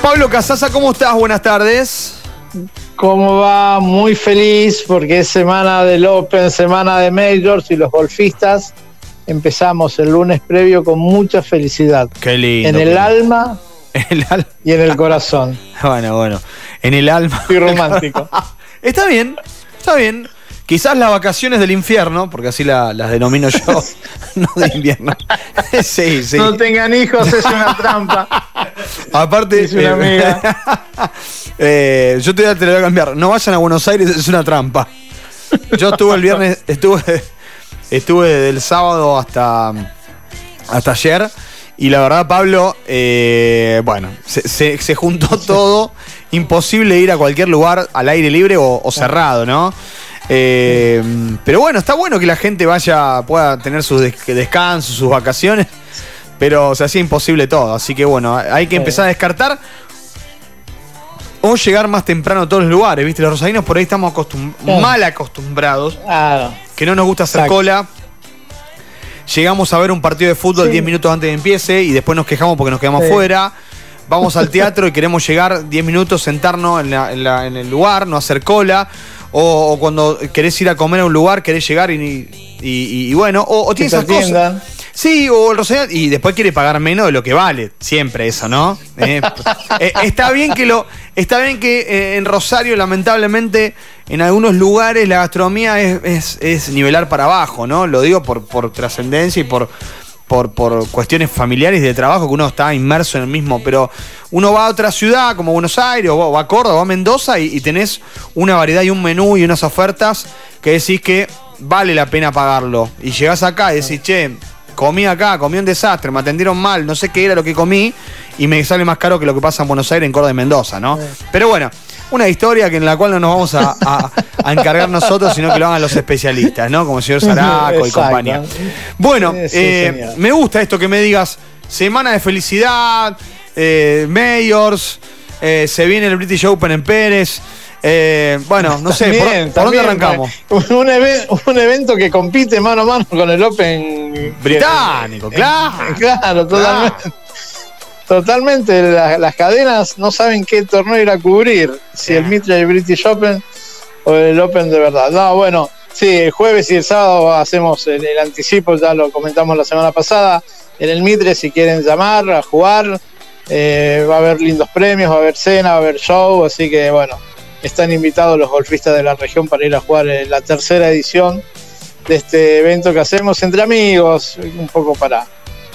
Pablo Casasa, ¿cómo estás? Buenas tardes. ¿Cómo va? Muy feliz porque es semana del Open, semana de Majors y los golfistas. Empezamos el lunes previo con mucha felicidad. Qué lindo. En el alma el al- y en el corazón. Bueno, bueno. En el alma. Fui romántico. Está bien, está bien. Quizás las vacaciones del infierno, porque así la- las denomino yo, no de invierno. sí, sí. No tengan hijos, es una trampa. Aparte, Dice una amiga. eh, yo te, te lo voy a cambiar. No vayan a Buenos Aires, es una trampa. Yo estuve el viernes, estuve, estuve del sábado hasta, hasta ayer. Y la verdad, Pablo, eh, bueno, se, se- se juntó todo. Imposible ir a cualquier lugar al aire libre o, o cerrado, ¿no? Eh, pero bueno, está bueno que la gente vaya, pueda tener sus des- descansos, sus vacaciones. Pero se hacía imposible todo. Así que bueno, hay que empezar a descartar. O llegar más temprano a todos los lugares, ¿viste? Los rosarinos por ahí estamos acostum- Sí. mal acostumbrados. Claro. Que no nos gusta hacer Exacto. cola. Llegamos a ver un partido de fútbol Sí. 10 minutos antes de que empiece y después nos quejamos porque nos quedamos Sí. fuera. Vamos al teatro y queremos llegar 10 minutos, sentarnos en, la- en la- en el lugar, no hacer cola. O, o cuando querés ir a comer a un lugar, querés llegar y, y- y- y bueno, o, o tiene esas cosas. Sí, o el Rosarino, y después quiere pagar menos de lo que vale. Siempre eso, ¿no? Eh, eh, está bien que lo. Está bien que eh, en Rosario, lamentablemente, en algunos lugares la gastronomía es, es- es nivelar para abajo, ¿no? Lo digo por, por trascendencia y por, por, por cuestiones familiares y de trabajo, que uno está inmerso en el mismo. Pero uno va a otra ciudad, como Buenos Aires, o va a Córdoba, o a Mendoza, y, y tenés una variedad y un menú y unas ofertas que decís que vale la pena pagarlo. Y llegás acá y decís, che, comí acá, comí un desastre, me atendieron mal, no sé qué era lo que comí, y me sale más caro que lo que pasa en Buenos Aires, en Córdoba y Mendoza, ¿no? Pero bueno, una historia que en la cual no nos vamos a, a- a encargar nosotros, sino que lo hagan los especialistas, ¿no? Como el señor Zaraco y compañía. Bueno, Sí, eh, me gusta esto que me digas, semana de felicidad, eh, Mayors, eh, se viene el British Open en Pérez. Eh, bueno, no sé, ¿por, También, por dónde arrancamos? Un, eve- un evento que compite mano a mano con el Open Británico, claro. Claro, totalmente. Totalmente, la- las cadenas no saben qué torneo ir a cubrir, si el Mitre y el British Open o el Open de verdad. No, bueno, sí, el jueves y el sábado hacemos el, el anticipo, ya lo comentamos la semana pasada, en el Mitre si quieren llamar a jugar, eh, va a haber lindos premios, va a haber cena, va a haber show, así que bueno, están invitados los golfistas de la región para ir a jugar en la tercera edición de este evento que hacemos entre amigos, un poco para,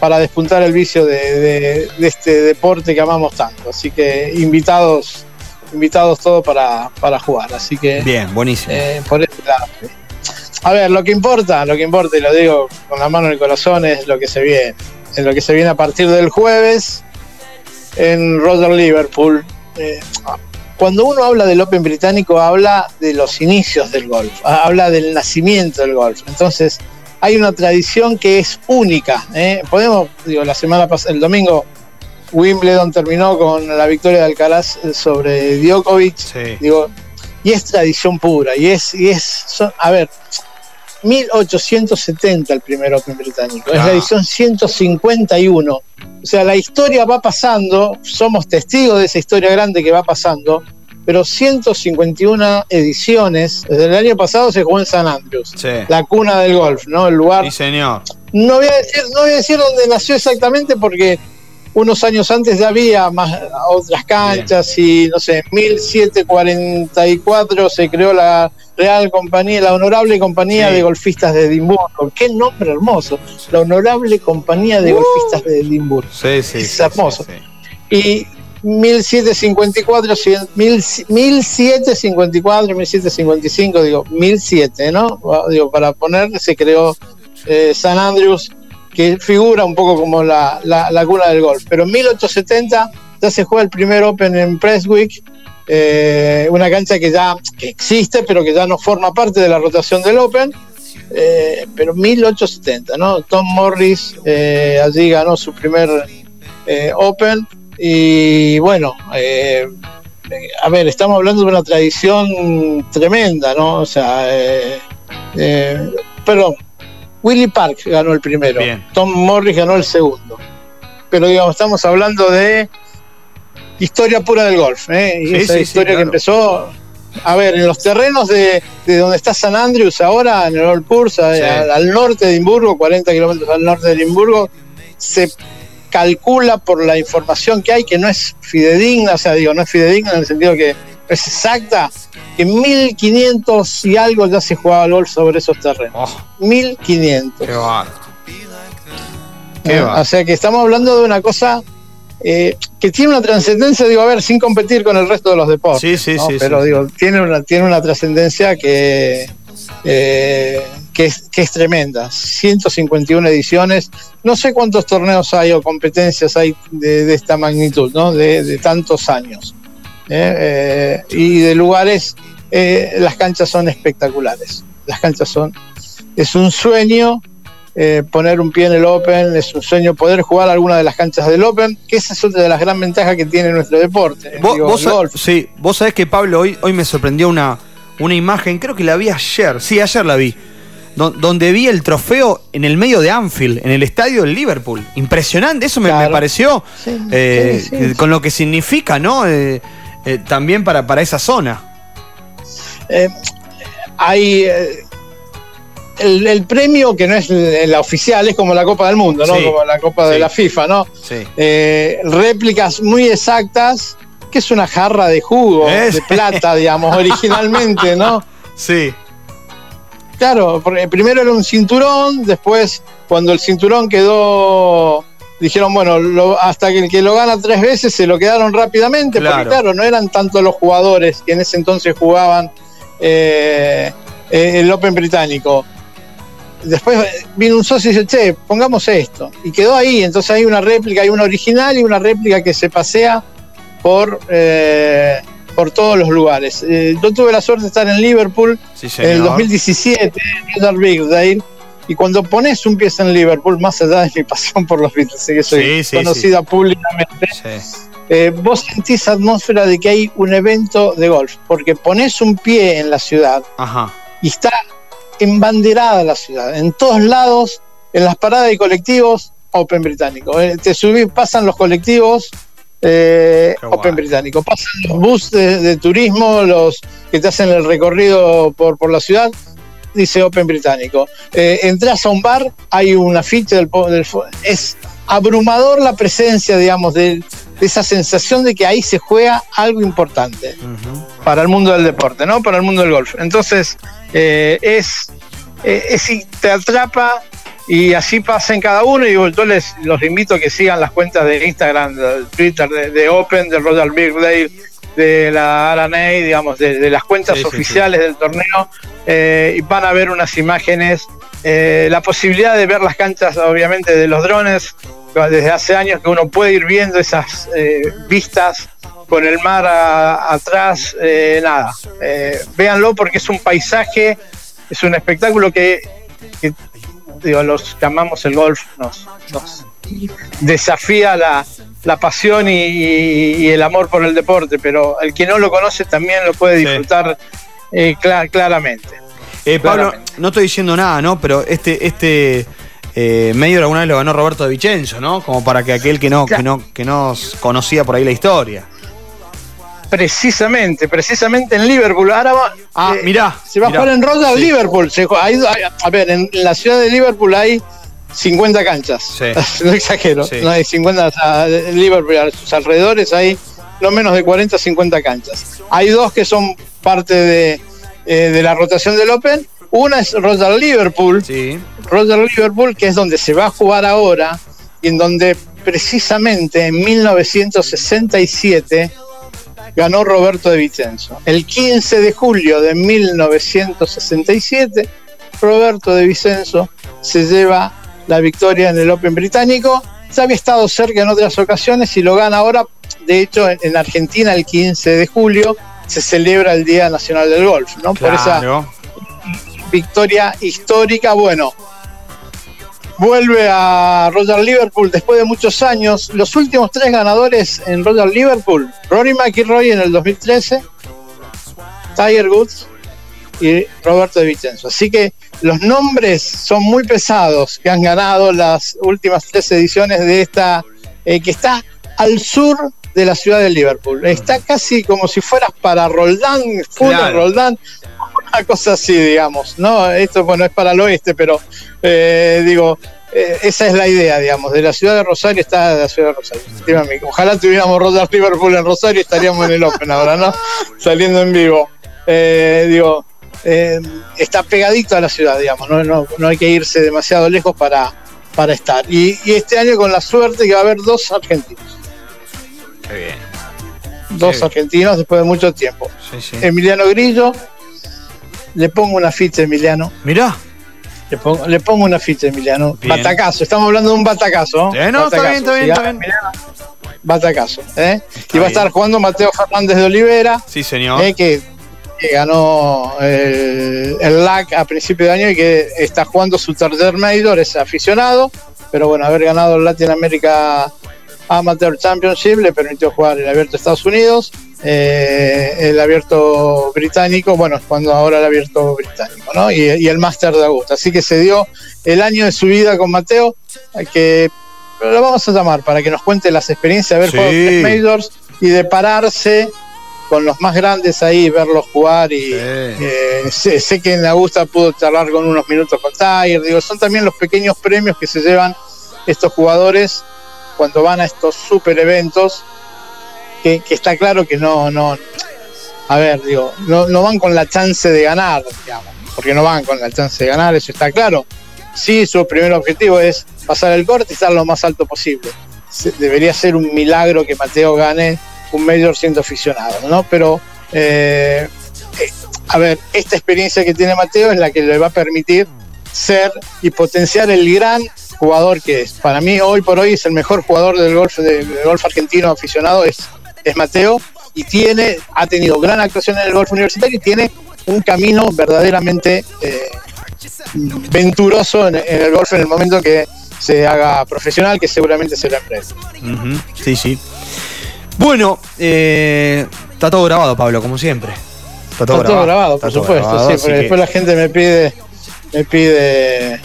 para despuntar el vicio de, de- de este deporte que amamos tanto. Así que invitados, invitados todos para, para jugar. Así que Bien, buenísimo. eh, por ese lado. A ver, lo que importa, lo que importa, y lo digo con la mano en el corazón, es lo que se viene. Es lo que se viene a partir del jueves en Roger Liverpool. Eh, cuando uno habla del Open británico, habla de los inicios del golf, habla del nacimiento del golf. Entonces, hay una tradición que es única. ¿eh? Podemos, digo, la semana pasada, el domingo, Wimbledon terminó con la victoria de Alcaraz eh, sobre Djokovic. Sí. Digo, y es tradición pura, y es, y es, son- a ver, 1870 el primer Open británico, es Ah. la edición 151. O sea, la historia va pasando, somos testigos de esa historia grande que va pasando, pero 151 ediciones, desde el año pasado se jugó en San Andrews, Sí. la cuna del golf, ¿no? El lugar Sí, señor. no voy a decir, no voy a decir dónde nació exactamente porque unos años antes ya había más otras canchas y no sé, 1744 se creó la Real Compañía, la Honorable Compañía Sí. de Golfistas de Edimburgo. Qué nombre hermoso. La Honorable Compañía de Golfistas de Edimburgo. Sí, sí. Es hermoso. sí, sí. Y 1754, cien- mil- 1754, 1755, digo, 1007, ¿no? Digo, para poner, se creó eh, San Andrews, que figura un poco como la, la, cuna del golf. Pero en 1870 ya se juega el primer Open en Prestwick, eh, una cancha que ya que existe, pero que ya no forma parte de la rotación del Open. Eh, pero 1870, ¿no? Tom Morris eh, allí ganó su primer Open. Y bueno, eh, a ver, estamos hablando de una tradición tremenda, ¿no? O sea, eh, eh, perdón, Willie Park ganó el primero, Bien. Tom Morris ganó el segundo. Pero digamos, estamos hablando de historia pura del golf, ¿eh? Y Sí, esa sí, sí, historia claro. que empezó, a ver, en los terrenos de, de donde está San Andrews ahora, en el Old Purs, a- Sí. al, al norte de Edimburgo, 40 kilómetros al norte de Edimburgo, se calcula por la información que hay que no es fidedigna, o sea, digo, no es fidedigna en el sentido que es exacta, que en 1500 y algo ya se jugaba al golf sobre esos terrenos. Oh, 1500. qué bárbaro. Qué Eh, bárbaro. o sea que estamos hablando de una cosa eh, que tiene una trascendencia, digo, a ver, sin competir con el resto de los deportes. Sí, sí, ¿no? sí, Pero sí. digo, tiene una, tiene una trascendencia que, eh, que, es, que es tremenda. 151 ediciones. No sé cuántos torneos hay o competencias hay de, de esta magnitud, ¿no? De, de tantos años. ¿eh? Eh, y de lugares, las canchas son espectaculares. Las canchas son. Es un sueño poner un pie en el Open, es un sueño poder jugar alguna de las canchas del Open, que esa es otra de las gran ventajas que tiene nuestro deporte. Vos, digo, vos el sa- golf. sí, vos sabés que Pablo hoy, hoy me sorprendió una, una imagen, creo que la vi ayer, sí, ayer la vi, do- donde vi el trofeo en el medio de Anfield, en el estadio del Liverpool. Impresionante, eso me, pareció, Sí, eh, sí, sí. con lo que significa, ¿no? Eh, eh, también para, para esa zona. Eh, hay eh, el, el premio que no es la oficial, es como la Copa del Mundo, ¿no? Como la Copa de la FIFA, ¿no? Sí. Eh, réplicas muy exactas, que es una jarra de jugo, Es- de plata, digamos, originalmente, ¿no? Sí. Claro, porque primero era un cinturón, después cuando el cinturón quedó, dijeron, bueno, lo- hasta que el que lo gana tres veces se lo quedaron rápidamente, Claro. porque claro, no eran tanto los jugadores que en ese entonces jugaban eh, eh, el Open británico. Después eh, vino un socio y dice, che, pongamos esto. Y quedó ahí, entonces hay una réplica, hay una original y una réplica que se pasea por, eh, por todos los lugares. Eh, yo tuve la suerte de estar en Liverpool Sí, en el señor. 2017, en Roger Birkdale, y cuando pones un pie en Liverpool, más allá de mi pasión por los Beatles, que soy Sí, sí, conocida públicamente, eh, vos sentís atmósfera de que hay un evento de golf, porque pones un pie en la ciudad Ajá. y está embanderada la ciudad, en todos lados, en las paradas de colectivos, Open británico. Eh, te subís, pasan los colectivos, eh, Open británico, pasan los bus de, de turismo, los que te hacen el recorrido por, por la ciudad, dice Open británico. Eh, entras a un bar, hay una ficha del, del es abrumador la presencia, digamos, de, de esa sensación de que ahí se juega algo importante para el mundo del deporte, ¿no? Para el mundo del golf. Entonces, eh, es, eh, es si te atrapa y así pasa en cada uno. Y yo les los invito a que sigan las cuentas de Instagram, de Twitter, de, de Open, de Royal Birkdale, de la RNA, digamos, de, de las cuentas Sí, sí, oficiales del torneo. eh, y van a ver unas imágenes. eh, la posibilidad de ver las canchas, obviamente, de los drones, desde hace años que uno puede ir viendo esas eh, vistas con el mar a- atrás, eh, nada. Eh, véanlo porque es un paisaje, es un espectáculo que, que, digo, los que amamos el golf nos, nos desafía la, la pasión y, y- y el amor por el deporte, pero el que no lo conoce también lo puede Sí. disfrutar eh, cla- claramente. Eh, Pablo, Claramente. no estoy diciendo nada, ¿no? Pero este, este eh, medio alguna vez lo ganó Roberto de Vicenzo, ¿no? Como para que aquel que no, que no, que no conocía por ahí la historia. Precisamente, precisamente en Liverpool. Ahora va, Ah, eh, mirá. Se va mirá. a jugar en Sí. Liverpool. Se hay- a ver, en la ciudad de Liverpool hay 50 canchas. Sí. no exagero. Sí. No hay 50, o sea, en Liverpool, a sus alrededores hay no menos de 40 50 canchas. Hay dos que son parte de, eh, de la rotación del Open. Una es Royal Liverpool, Sí. Roger Liverpool, que es donde se va a jugar ahora y en donde precisamente en 1967 ganó Roberto de Vicenzo. El 15 de julio de 1967, Roberto de Vicenzo se lleva la victoria en el Open británico. Ya había estado cerca en otras ocasiones y lo gana ahora. De hecho, en en Argentina el 15 de julio se celebra el Día Nacional del Golf, ¿no? Por esa victoria histórica. Bueno, vuelve a Roger Liverpool después de muchos años. Los últimos tres ganadores en Roger Liverpool, Rory McIlroy en el 2013, Tiger Woods y Roberto de Vicenzo. Así que los nombres son muy pesados que han ganado las últimas tres ediciones de esta, eh, que está al sur de la ciudad de Liverpool. Está casi como si fueras para Roldán, full Claro. Roldán, una cosa así, digamos. No, esto bueno es para el oeste, pero eh, digo, eh, esa es la idea, digamos. De la ciudad de Rosario está de la ciudad de Rosario. Ojalá tuviéramos Roger Liverpool en Rosario, estaríamos en el Open ahora, ¿no? Saliendo en vivo. Eh, digo, está pegadito a la ciudad, digamos. No, no, no hay que irse demasiado lejos para, para estar. Y, y este año con la suerte que va a haber dos argentinos. Qué bien. Dos argentinos después de mucho tiempo. Sí, sí. Emiliano Grillo, le pongo una ficha a Emiliano. Mirá. Le pongo, le pongo una ficha a Emiliano. Bien. Batacazo, estamos hablando de un batacazo. Eh, no, está bien, está bien, está bien. Batacazo. ¿eh? Está y va a estar jugando Mateo Fernández de Olivera, Sí, señor. eh, que, que ganó el, el LAC a principio de año y que está jugando su tercer Major, es aficionado, pero bueno, haber ganado el Latin America Amateur Championship le permitió jugar el abierto de Estados Unidos, eh, el abierto británico, bueno, cuando ahora el abierto británico, ¿no? Y, y el Master de Augusta. Así que se dio el año de su vida con Mateo, que lo vamos a llamar para que nos cuente las experiencias de haber Sí. jugado tres Majors y de pararse con los más grandes ahí, verlos jugar y Sí. eh, sé, sé que en Augusta pudo charlar con unos minutos con Tiger, digo, son también los pequeños premios que se llevan estos jugadores cuando van a estos super eventos, que, está claro que no, no, a ver, digo, no, no van con la chance de ganar, porque no van con la chance de ganar, eso está claro. Sí, su primer objetivo es pasar el corte y estar lo más alto posible. Debería ser un milagro que Mateo gane un mayor siendo aficionado, ¿no? Pero, eh, eh, a ver, esta experiencia que tiene Mateo es la que le va a permitir ser y potenciar el gran jugador que es. Para mí, hoy por hoy, es el mejor jugador del golf, del golf argentino aficionado, es, es Mateo, y tiene, ha tenido gran actuación en el golf universitario y tiene un camino verdaderamente eh, venturoso en, en el golf en el momento que se haga profesional, que seguramente será breve. Ujú, Sí, sí. Bueno, eh, está todo grabado, Pablo, como siempre. Está todo Está todo grabado, por supuesto, grabado, sí, porque que- después la gente me pide, me pide,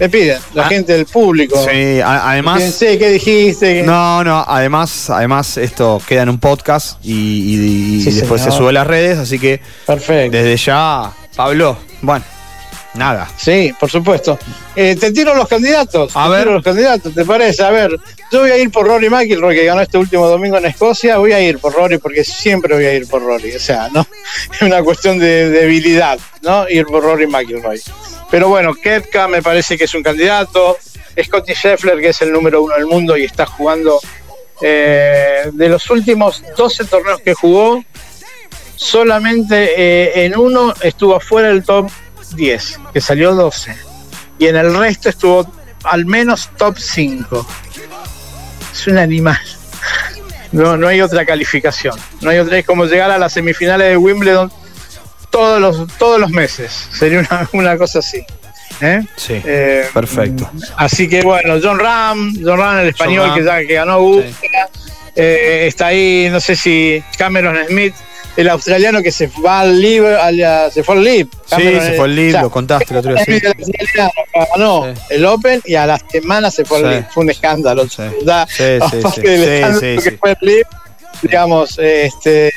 me piden, la Ah, gente del público. Sí, a- además. ¿qué dijiste? No, no, además, además esto queda en un podcast y, y- y Sí, después señor. se sube a las redes, así que Perfecto. desde ya, Pablo, bueno, nada. Sí, por supuesto. Eh, te tiro los candidatos. A te ver. tiro los candidatos, ¿te parece? A ver, yo voy a ir por Rory McIlroy, que ganó este último domingo en Escocia. Voy a ir por Rory porque siempre voy a ir por Rory. O sea, no es una cuestión de debilidad, ¿no? Ir por Rory McIlroy. Pero bueno, Kepka me parece que es un candidato. Scotty Scheffler, que es el número uno del mundo y está jugando eh, de los últimos 12 torneos que jugó, solamente eh, en uno estuvo fuera del top 10, que salió 12. Y en el resto estuvo al menos top 5. Es un animal. No, no hay otra calificación. No hay otra. Es como llegar a las semifinales de Wimbledon todos los, todos los meses. Sería una, una cosa así. ¿eh? Sí, Eh, perfecto. Así que bueno, John Ram, John Ram el español Ram. que ya que ganó Augusta, eh, está ahí, no sé si Cameron Smith, el australiano que se va al live, al- se fue al live. Sí, se fue el lead, lo contaste el otro día. sí. El australiano ganó Sí. el Open y a las semanas se fue al Sí. live. Fue un escándalo. Sí. Sí, sí, aparte sí. del Sí, escándalo sí, que sí. fue el live, digamos, este.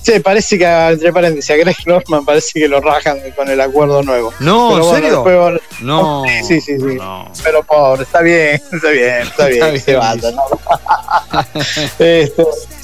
Eh, Sí, parece que, entre paréntesis, a Greg Norman parece que lo rajan con el acuerdo nuevo. No, Pero ¿en bueno, serio? después- No. Sí, sí, sí. No. pero pobre, está bien, está bien, está bien, Está se ¿no? Este,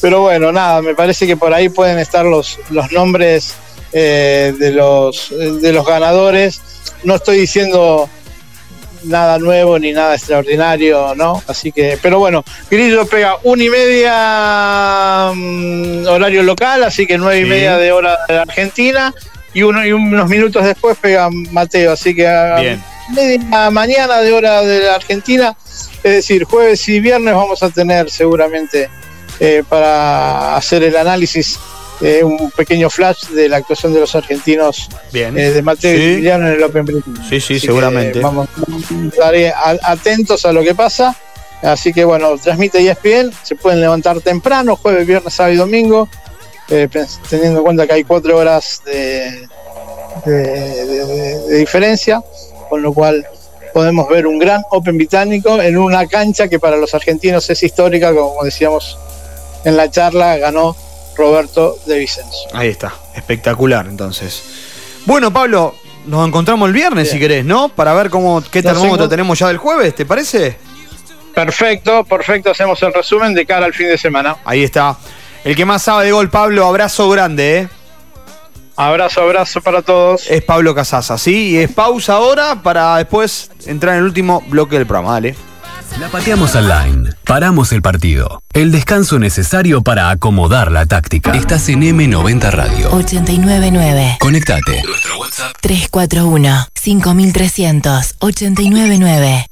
pero bueno, nada, me parece que por ahí pueden estar los, los nombres eh, de, los, de los ganadores. No estoy diciendo nada nuevo ni nada extraordinario, ¿no? Así que, pero bueno, Grillo pega una y media mm, horario local, así que nueve y media de hora de Argentina. Y, uno, y unos minutos después pega Mateo, así que a media mañana de hora de la Argentina, es decir, jueves y viernes vamos a tener seguramente eh, para hacer el análisis eh, un pequeño flash de la actuación de los argentinos Bien. eh, de Mateo Sí. y en el Open Britain. Sí, sí, Así seguramente. Vamos a atentos a lo que pasa. Así que bueno, transmite ESPN, se pueden levantar temprano, jueves, viernes, sábado y domingo, eh, teniendo en cuenta que hay cuatro horas de, de- de- de- de diferencia, con lo cual podemos ver un gran Open británico en una cancha que para los argentinos es histórica, como decíamos en la charla, ganó Roberto de Vicenzo. Ahí está, espectacular entonces. Bueno, Pablo, nos encontramos el viernes Bien. si querés, ¿no? Para ver cómo qué termómetro tenemos ya del jueves, ¿te parece? Perfecto, perfecto, hacemos el resumen de cara al fin de semana. Ahí está. El que más sabe de gol, Pablo, abrazo grande, ¿eh? Abrazo, abrazo para todos. Es Pablo Casasa, ¿sí? Y es pausa ahora para después entrar en el último bloque del programa, dale. La pateamos al line. Paramos el partido. El descanso necesario para acomodar la táctica. Estás en M90 Radio. 899 Conectate. Nuestro WhatsApp 341 5300 899